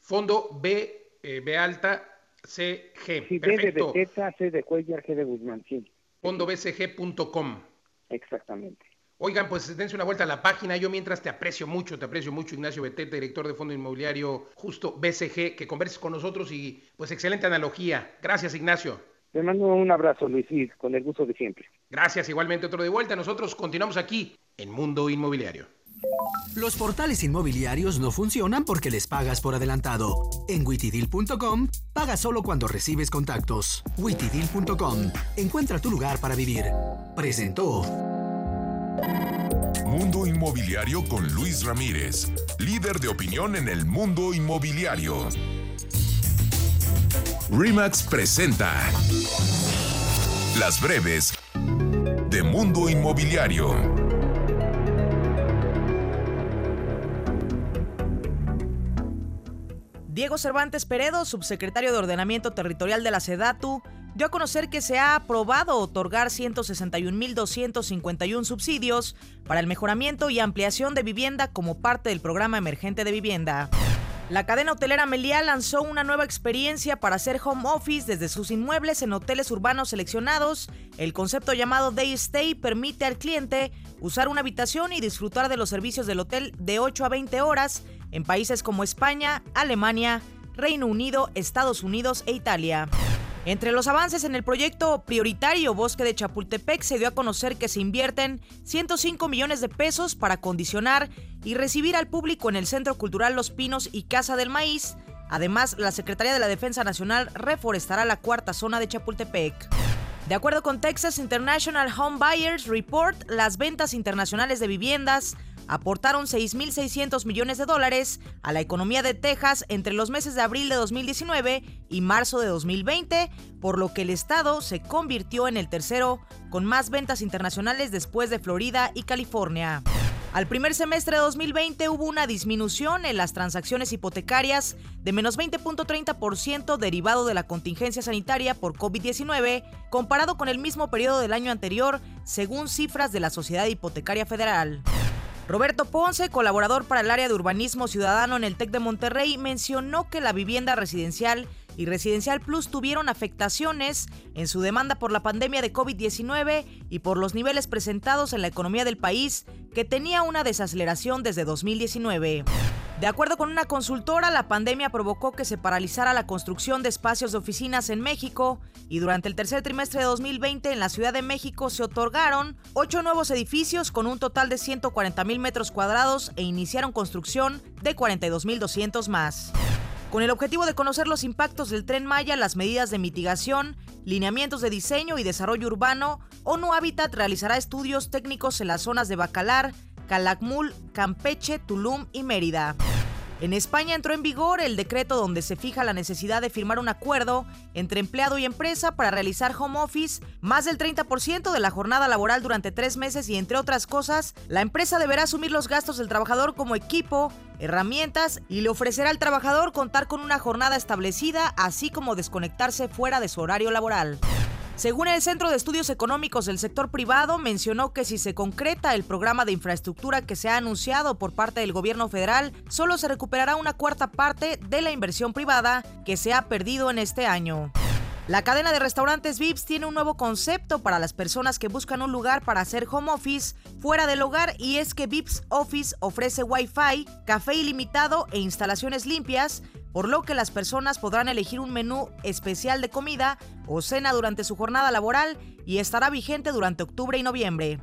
Fondo B, eh, B alta, C, G. Sí, Perfecto. B de Teta, C de Cuellar, G de Guzmán, sí. Fondobcg.com. Exactamente. Oigan, pues dense una vuelta a la página. Yo mientras te aprecio mucho, te aprecio mucho, Ignacio Beteta, director de Fondo Inmobiliario Justo BCG, que converses con nosotros y pues excelente analogía. Gracias, Ignacio. Te mando un abrazo, Luis, y con el gusto de siempre. Gracias, igualmente otro de vuelta. Nosotros continuamos aquí en Mundo Inmobiliario. Los portales inmobiliarios no funcionan porque les pagas por adelantado. En witidil.com, paga solo cuando recibes contactos. witidil.com, encuentra tu lugar para vivir. Presentó. Mundo Inmobiliario con Luis Ramírez, líder de opinión en el mundo inmobiliario. Remax presenta Las breves de Mundo Inmobiliario. Diego Cervantes Peredo, subsecretario de Ordenamiento Territorial de la SEDATU, dio a conocer que se ha aprobado otorgar 161.251 subsidios para el mejoramiento y ampliación de vivienda como parte del programa emergente de vivienda. La cadena hotelera Meliá lanzó una nueva experiencia para hacer home office desde sus inmuebles en hoteles urbanos seleccionados. El concepto llamado Day Stay permite al cliente usar una habitación y disfrutar de los servicios del hotel de 8 a 20 horas en países como España, Alemania, Reino Unido, Estados Unidos e Italia. Entre los avances en el proyecto prioritario Bosque de Chapultepec se dio a conocer que se invierten 105 millones de pesos para condicionar y recibir al público en el Centro Cultural Los Pinos y Casa del Maíz. Además, la Secretaría de la Defensa Nacional reforestará la cuarta zona de Chapultepec. De acuerdo con Texas International Home Buyers Report, las ventas internacionales de viviendas aportaron 6.600 millones de dólares a la economía de Texas entre los meses de abril de 2019 y marzo de 2020, por lo que el estado se convirtió en el tercero con más ventas internacionales después de Florida y California. Al primer semestre de 2020 hubo una disminución en las transacciones hipotecarias de menos 20.30% derivado de la contingencia sanitaria por COVID-19 comparado con el mismo periodo del año anterior, según cifras de la Sociedad Hipotecaria Federal. Roberto Ponce, colaborador para el área de urbanismo ciudadano en el TEC de Monterrey, mencionó que la vivienda residencial y Residencial Plus tuvieron afectaciones en su demanda por la pandemia de COVID-19 y por los niveles presentados en la economía del país, que tenía una desaceleración desde 2019. De acuerdo con una consultora, la pandemia provocó que se paralizara la construcción de espacios de oficinas en México y durante el tercer trimestre de 2020 en la Ciudad de México se otorgaron ocho nuevos edificios con un total de 140 mil metros cuadrados e iniciaron construcción de 42 mil 200 más. Con el objetivo de conocer los impactos del tren Maya, las medidas de mitigación, lineamientos de diseño y desarrollo urbano, ONU Habitat realizará estudios técnicos en las zonas de Bacalar, Calakmul, Campeche, Tulum y Mérida. En España entró en vigor el decreto donde se fija la necesidad de firmar un acuerdo entre empleado y empresa para realizar home office más del 30% de la jornada laboral durante tres meses y entre otras cosas, la empresa deberá asumir los gastos del trabajador como equipo, herramientas y le ofrecerá al trabajador contar con una jornada establecida así como desconectarse fuera de su horario laboral. Según el Centro de Estudios Económicos del Sector Privado, mencionó que si se concreta el programa de infraestructura que se ha anunciado por parte del gobierno federal, solo se recuperará una cuarta parte de la inversión privada que se ha perdido en este año. La cadena de restaurantes VIPS tiene un nuevo concepto para las personas que buscan un lugar para hacer home office fuera del hogar y es que VIPS Office ofrece Wi-Fi, café ilimitado e instalaciones limpias por lo que las personas podrán elegir un menú especial de comida o cena durante su jornada laboral y estará vigente durante octubre y noviembre.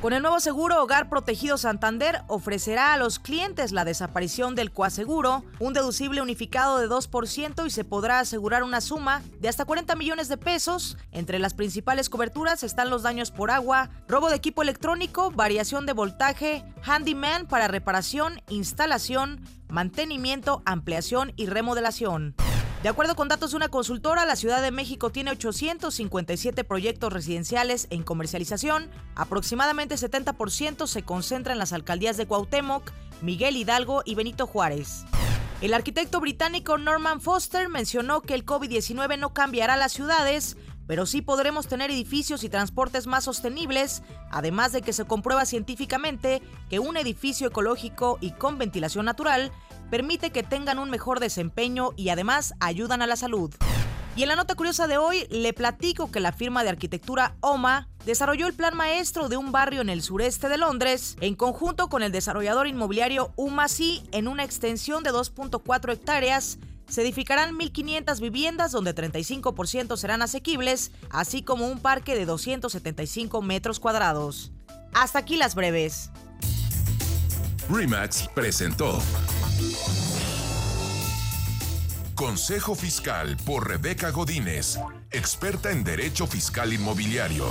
Con el nuevo seguro Hogar Protegido Santander ofrecerá a los clientes la desaparición del coaseguro, un deducible unificado de 2% y se podrá asegurar una suma de hasta 40 millones de pesos. Entre las principales coberturas están los daños por agua, robo de equipo electrónico, variación de voltaje, handyman para reparación, instalación, mantenimiento, ampliación y remodelación. De acuerdo con datos de una consultora, la Ciudad de México tiene 857 proyectos residenciales en comercialización. Aproximadamente 70% se concentra en las alcaldías de Cuauhtémoc, Miguel Hidalgo y Benito Juárez. El arquitecto británico Norman Foster mencionó que el COVID-19 no cambiará las ciudades, pero sí podremos tener edificios y transportes más sostenibles, además de que se comprueba científicamente que un edificio ecológico y con ventilación natural permite que tengan un mejor desempeño y además ayudan a la salud. Y en la nota curiosa de hoy le platico que la firma de arquitectura OMA desarrolló el plan maestro de un barrio en el sureste de Londres en conjunto con el desarrollador inmobiliario UMASI en una extensión de 2.4 hectáreas. Se edificarán 1.500 viviendas donde 35% serán asequibles, así como un parque de 275 metros cuadrados. Hasta aquí las breves. Remax presentó Consejo Fiscal por Rebeca Godínez, experta en Derecho Fiscal Inmobiliario.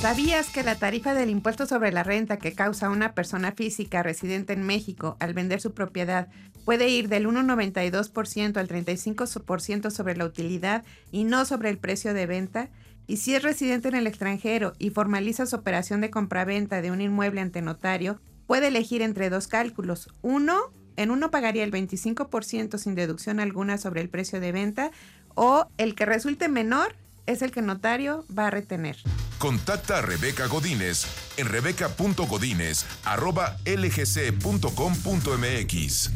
¿Sabías que la tarifa del impuesto sobre la renta que causa una persona física residente en México al vender su propiedad puede ir del 1,92% al 35% sobre la utilidad y no sobre el precio de venta? Y si es residente en el extranjero y formaliza su operación de compraventa de un inmueble ante notario, puede elegir entre dos cálculos. Uno, en uno pagaría el 25% sin deducción alguna sobre el precio de venta o el que resulte menor es el que notario va a retener. Contacta a Rebeca Godínez en rebeca.godínez.lgc.com.mx.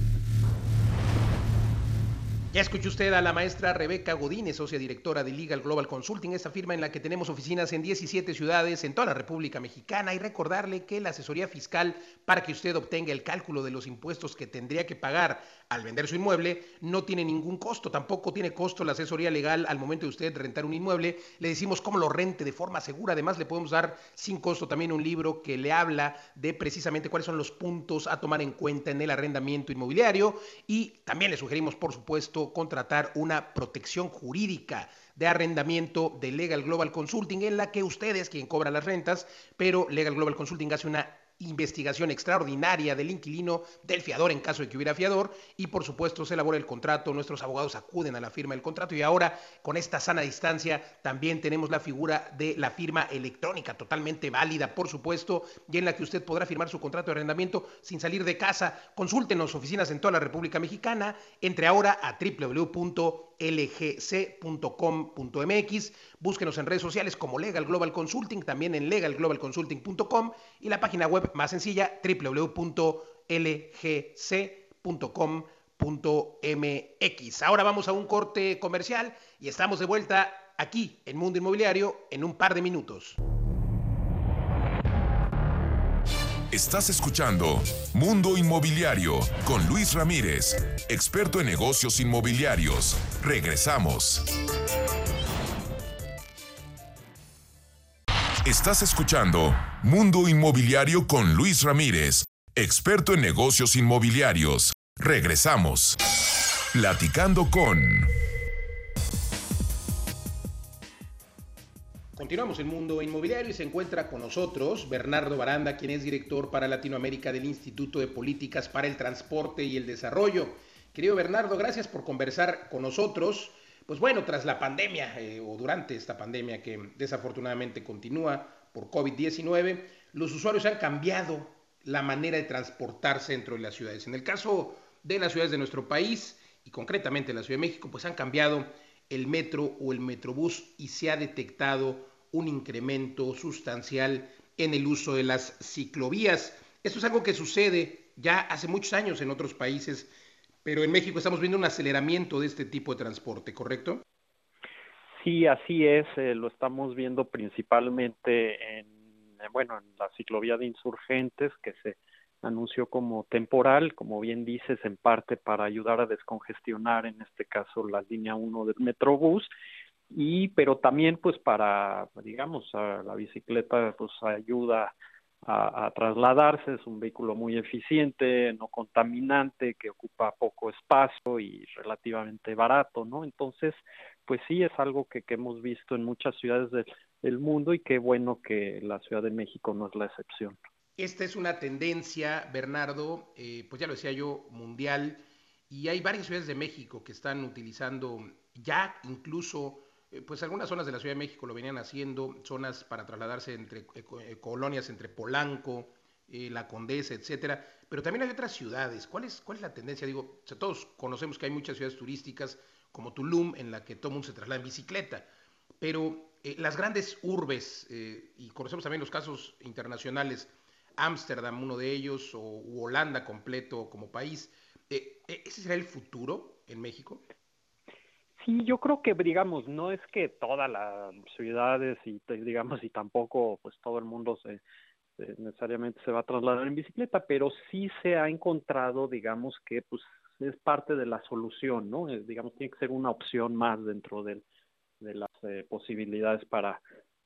Ya escuchó usted a la maestra Rebeca Godínez, socia directora de Legal Global Consulting, esta firma en la que tenemos oficinas en 17 ciudades en toda la República Mexicana y recordarle que la asesoría fiscal para que usted obtenga el cálculo de los impuestos que tendría que pagar al vender su inmueble no tiene ningún costo, tampoco tiene costo la asesoría legal al momento de usted rentar un inmueble. Le decimos cómo lo rente de forma segura. Además, le podemos dar sin costo también un libro que le habla de precisamente cuáles son los puntos a tomar en cuenta en el arrendamiento inmobiliario. Y también le sugerimos, por supuesto, contratar una protección jurídica de arrendamiento de Legal Global Consulting, en la que usted es quien cobra las rentas, pero Legal Global Consulting hace una investigación extraordinaria del inquilino, del fiador en caso de que hubiera fiador y por supuesto se elabora el contrato, nuestros abogados acuden a la firma del contrato y ahora con esta sana distancia también tenemos la figura de la firma electrónica totalmente válida por supuesto y en la que usted podrá firmar su contrato de arrendamiento sin salir de casa. Consúltenos oficinas en toda la República Mexicana, entre ahora a www lgc.com.mx. Búsquenos en redes sociales como Legal Global Consulting, también en legalglobalconsulting.com y la página web más sencilla www.lgc.com.mx. Ahora vamos a un corte comercial y estamos de vuelta aquí en Mundo Inmobiliario en un par de minutos. Estás escuchando Mundo Inmobiliario con Luis Ramírez, experto en negocios inmobiliarios. Regresamos. Estás escuchando Mundo Inmobiliario con Luis Ramírez, experto en negocios inmobiliarios. Regresamos. Platicando con... Continuamos en Mundo Inmobiliario y se encuentra con nosotros Bernardo Baranda, quien es director para Latinoamérica del Instituto de Políticas para el Transporte y el Desarrollo. Querido Bernardo, gracias por conversar con nosotros. Pues bueno, tras la pandemia eh, o durante esta pandemia que desafortunadamente continúa por COVID-19, los usuarios han cambiado la manera de transportarse dentro de las ciudades. En el caso de las ciudades de nuestro país y concretamente en la Ciudad de México, pues han cambiado el metro o el metrobús y se ha detectado un incremento sustancial en el uso de las ciclovías. Esto es algo que sucede ya hace muchos años en otros países, pero en México estamos viendo un aceleramiento de este tipo de transporte, ¿correcto? Sí, así es. Eh, lo estamos viendo principalmente en, bueno, en la ciclovía de insurgentes que se anunció como temporal, como bien dices, en parte para ayudar a descongestionar, en este caso, la línea 1 del Metrobús, y pero también pues para digamos la bicicleta pues ayuda a, trasladarse es un vehículo muy eficiente no contaminante que ocupa poco espacio y relativamente barato no entonces pues sí es algo que, que hemos visto en muchas ciudades del mundo y qué bueno que la Ciudad de México no es la excepción. Esta es una tendencia Bernardo eh, pues ya lo decía yo mundial y hay varias ciudades de México que están utilizando ya incluso pues algunas zonas de la Ciudad de México lo venían haciendo, zonas para trasladarse entre eh, eh, colonias entre Polanco, La Condesa, etcétera, pero también hay otras ciudades. ¿Cuál es, cuál es la tendencia? Digo, todos conocemos que hay muchas ciudades turísticas como Tulum, en la que todo mundo se traslada en bicicleta, pero las grandes urbes, y conocemos también los casos internacionales, Ámsterdam, uno de ellos, o Holanda completo como país, ¿ese será el futuro en México? Sí, yo creo que, digamos, no es que todas las ciudades y, digamos, y tampoco, pues, todo el mundo se, necesariamente se va a trasladar en bicicleta, pero sí se ha encontrado, digamos, que, pues, es parte de la solución, ¿no? Eh, digamos, tiene que ser una opción más dentro de las eh, posibilidades para,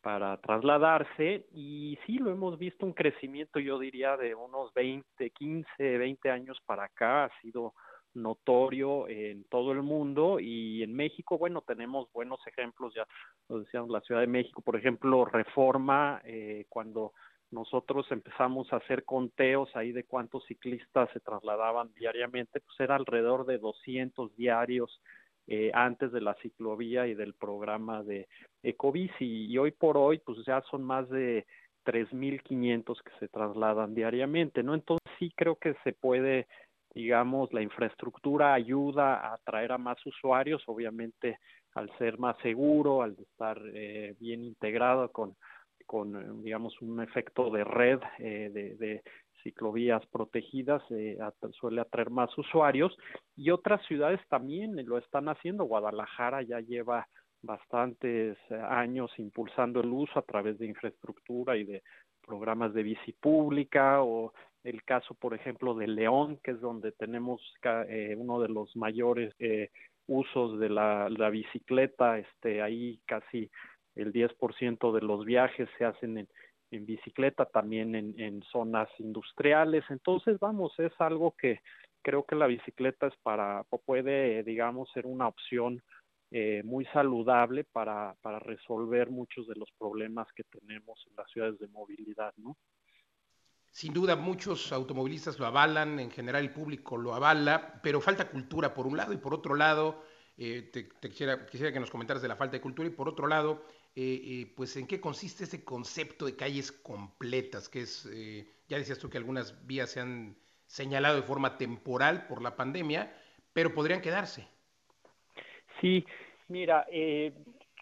para trasladarse y sí lo hemos visto un crecimiento yo diría de unos 20, 15, 20 años para acá ha sido notorio en todo el mundo y en México, bueno, tenemos buenos ejemplos, ya lo decíamos, la Ciudad de México, por ejemplo, Reforma, eh, cuando nosotros empezamos a hacer conteos ahí de cuántos ciclistas se trasladaban diariamente, pues era alrededor de 200 diarios eh, antes de la ciclovía y del programa de Ecobici y hoy por hoy pues ya son más de 3.500 que se trasladan diariamente, ¿no? Entonces sí creo que se puede digamos, la infraestructura ayuda a atraer a más usuarios, obviamente al ser más seguro, al estar eh, bien integrado con, con, digamos, un efecto de red eh, de, ciclovías protegidas, eh, suele atraer más usuarios y otras ciudades también lo están haciendo. Guadalajara ya lleva bastantes años impulsando el uso a través de infraestructura y de programas de bici pública o el caso, por ejemplo, de León, que es donde tenemos eh, uno de los mayores eh, usos de la, bicicleta, este, ahí casi el 10% de los viajes se hacen en, en bicicleta, también en, en, zonas industriales. Entonces, vamos, es algo que creo que la bicicleta es para, puede, digamos, ser una opción eh, muy saludable para, para resolver muchos de los problemas que tenemos en las ciudades de movilidad, ¿no? Sin duda, muchos automovilistas lo avalan, en general el público lo avala, pero falta cultura por un lado y por otro lado, eh, te, quisiera, quisiera, que nos comentaras de la falta de cultura y por otro lado, eh, eh, pues en qué consiste ese concepto de calles completas, que es, ya decías tú que algunas vías se han señalado de forma temporal por la pandemia, pero podrían quedarse. Sí, mira,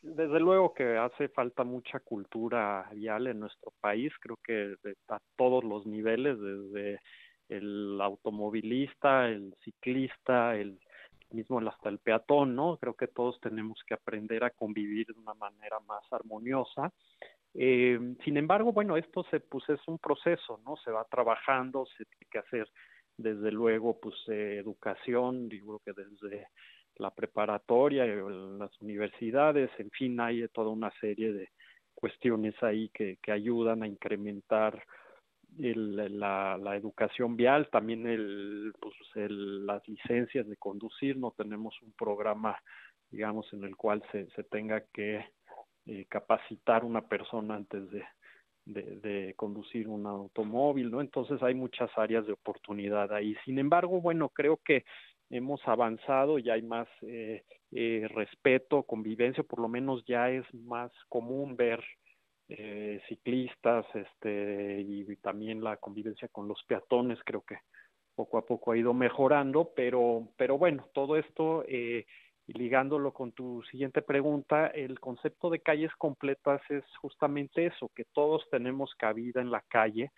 desde luego que hace falta mucha cultura vial en nuestro país, creo que a todos los niveles, desde el automovilista, el ciclista, el mismo hasta el peatón, ¿no? Creo que todos tenemos que aprender a convivir de una manera más armoniosa. Eh, sin embargo, bueno, esto se, pues es un proceso, ¿no? Se va trabajando, se tiene que hacer desde luego, pues eh, educación, digo que desde la preparatoria, las universidades, en fin, hay toda una serie de cuestiones ahí que, que ayudan a incrementar el, la, la, educación vial, también el, pues, el, las licencias de conducir, no tenemos un programa, digamos, en el cual se, se tenga que eh, capacitar una persona antes de, de, de, conducir un automóvil, ¿no? Entonces hay muchas áreas de oportunidad ahí. Sin embargo, bueno, creo que hemos avanzado, ya hay más eh, eh, respeto, convivencia, por lo menos ya es más común ver eh, ciclistas, este, y también la convivencia con los peatones, creo que poco a poco ha ido mejorando, pero, pero bueno, todo esto y ligándolo con tu siguiente pregunta, el concepto de calles completas es justamente eso, que todos tenemos cabida en la calle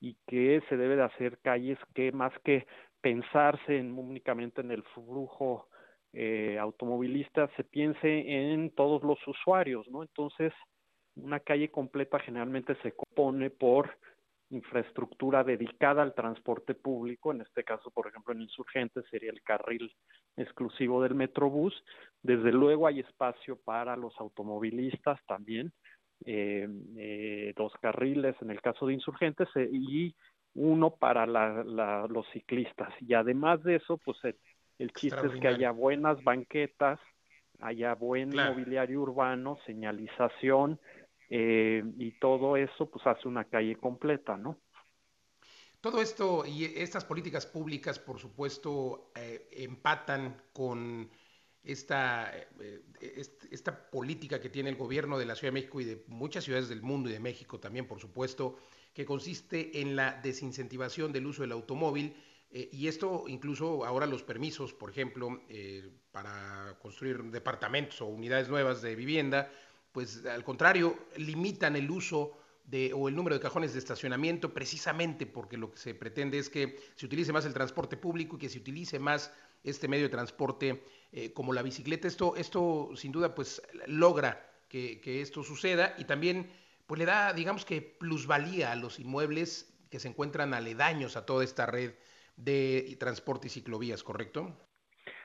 y que se debe de hacer calles que más que pensarse en, únicamente en el flujo eh, automovilista, se piense en todos los usuarios, ¿no? Entonces, una calle completa generalmente se compone por infraestructura dedicada al transporte público, en este caso, por ejemplo, en Insurgentes sería el carril exclusivo del Metrobús. Desde luego hay espacio para los automovilistas también, eh, eh, dos carriles en el caso de Insurgentes eh, y uno para la, la, los ciclistas. Y además de eso, pues el, el chiste es que haya buenas banquetas, haya buen claro. mobiliario urbano, señalización, eh, y todo eso pues hace una calle completa, ¿no? Todo esto y estas políticas públicas, por supuesto, eh, empatan con esta, eh, esta política que tiene el gobierno de la Ciudad de México y de muchas ciudades del mundo y de México también, por supuesto, que consiste en la desincentivación del uso del automóvil. Eh, y esto incluso ahora los permisos, por ejemplo, eh, para construir departamentos o unidades nuevas de vivienda, pues al contrario, limitan el uso de, o el número de cajones de estacionamiento precisamente porque lo que se pretende es que se utilice más el transporte público y que se utilice más este medio de transporte eh, como la bicicleta. Esto, esto sin duda pues logra que, que, esto suceda y también pues le da digamos que plusvalía a los inmuebles que se encuentran aledaños a toda esta red de transporte y ciclovías, ¿correcto?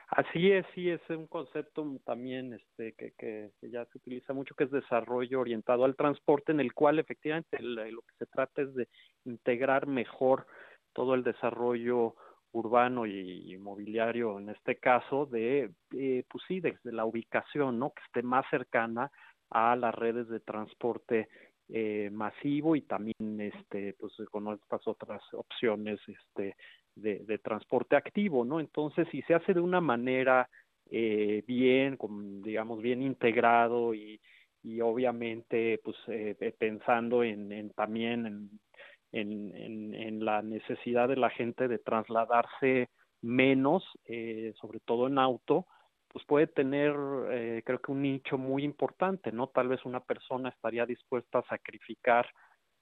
Así es, sí, es un concepto también este, que, ya se utiliza mucho, que es desarrollo orientado al transporte, en el cual efectivamente lo que se trata es de integrar mejor todo el desarrollo urbano y inmobiliario, en este caso, de, eh, pues sí, desde la ubicación, ¿no? Que esté más cercana a las redes de transporte eh, masivo y también, este, pues con estas otras opciones, este, de, de, transporte activo, ¿no? Entonces, si se hace de una manera eh, bien, con, digamos, bien integrado y, y obviamente, pues, eh, pensando en, en también en, en, en, en, la necesidad de la gente de trasladarse menos, eh, sobre todo en auto, pues puede tener, eh, creo que un nicho muy importante, ¿no? Tal vez una persona estaría dispuesta a sacrificar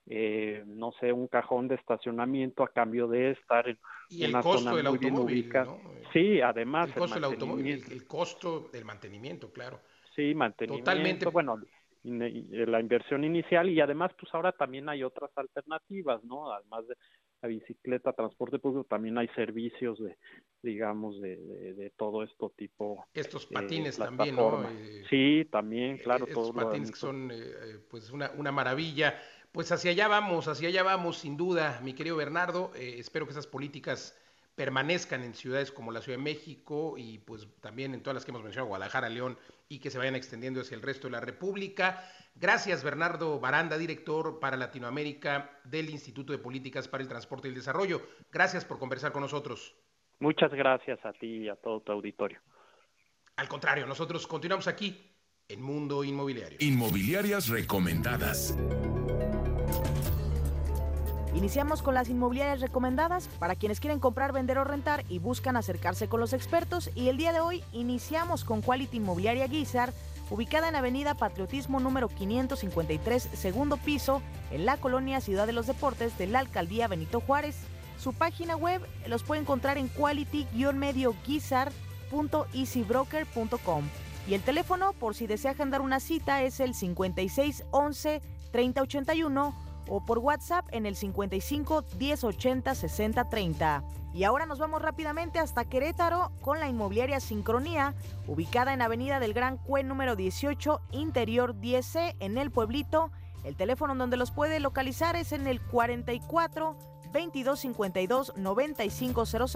eh, no sé, un cajón de estacionamiento a cambio de estar en y una el costo zona del muy automóvil, ubicada. ¿no? Sí, además el costo del automóvil, el, el, costo del mantenimiento, claro. Sí, mantenimiento, Totalmente. bueno, la inversión inicial y además pues ahora también hay otras alternativas, ¿no? Además de la bicicleta, transporte público, también hay servicios de, digamos, de, de, de todo esto tipo. Estos patines eh, también, ¿no? Eh, sí, también, claro. Estos todo patines que son, eh, pues, una, una maravilla. Pues hacia allá vamos, hacia allá vamos, sin duda, mi querido Bernardo. Eh, espero que esas políticas permanezcan en ciudades como la Ciudad de México y pues también en todas las que hemos mencionado, Guadalajara, León, y que se vayan extendiendo hacia el resto de la República. Gracias, Bernardo Baranda, director para Latinoamérica del Instituto de Políticas para el Transporte y el Desarrollo. Gracias por conversar con nosotros. Muchas gracias a ti y a todo tu auditorio. Al contrario, nosotros continuamos aquí en Mundo Inmobiliario. Inmobiliarias recomendadas. Iniciamos con las inmobiliarias recomendadas para quienes quieren comprar, vender o rentar y buscan acercarse con los expertos. Y el día de hoy iniciamos con Quality Inmobiliaria Guizar, ubicada en Avenida Patriotismo número 553, segundo piso, en la colonia Ciudad de los Deportes de la Alcaldía Benito Juárez. Su página web los puede encontrar en quality-guizar.easybroker.com. Y el teléfono, por si desea agendar una cita, es el 5611 3081 o por WhatsApp en el 55 1080 60 30. Y ahora nos vamos rápidamente hasta Querétaro con la inmobiliaria Sincronía, ubicada en Avenida del Gran Cue número 18, Interior 10C, en el pueblito. El teléfono donde los puede localizar es en el 44 2252 9500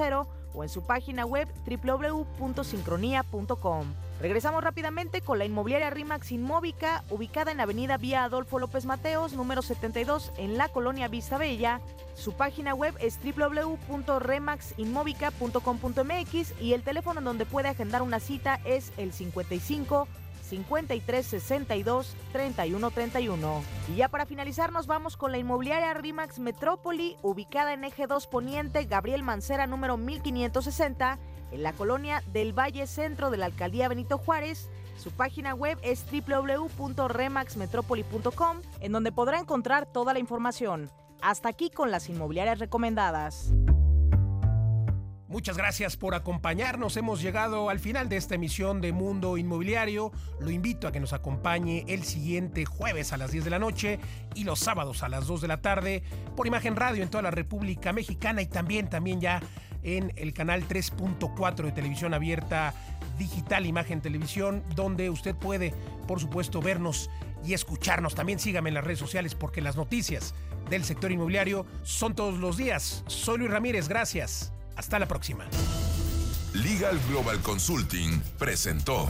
o en su página web www.sincronía.com. Regresamos rápidamente con la inmobiliaria Rimax Inmóvica, ubicada en Avenida Vía Adolfo López Mateos, número 72, en la colonia Vista Bella. Su página web es www.remaxinmovica.com.mx y el teléfono en donde puede agendar una cita es el 55 53 62 31 31. Y ya para finalizar nos vamos con la inmobiliaria Rimax Metrópoli, ubicada en Eje 2 Poniente, Gabriel Mancera número 1560, en la colonia del Valle Centro de la Alcaldía Benito Juárez. Su página web es www.remaxmetropoli.com, en donde podrá encontrar toda la información. Hasta aquí con las inmobiliarias recomendadas. Muchas gracias por acompañarnos. Hemos llegado al final de esta emisión de Mundo Inmobiliario. Lo invito a que nos acompañe el siguiente jueves a las 10 de la noche y los sábados a las 2 de la tarde por Imagen Radio en toda la República Mexicana y también, también ya en el canal 3.4 de televisión abierta digital Imagen Televisión, donde usted puede, por supuesto, vernos y escucharnos. También sígame en las redes sociales porque las noticias del sector inmobiliario son todos los días. Soy Luis Ramírez, gracias. Hasta la próxima. Legal Global Consulting presentó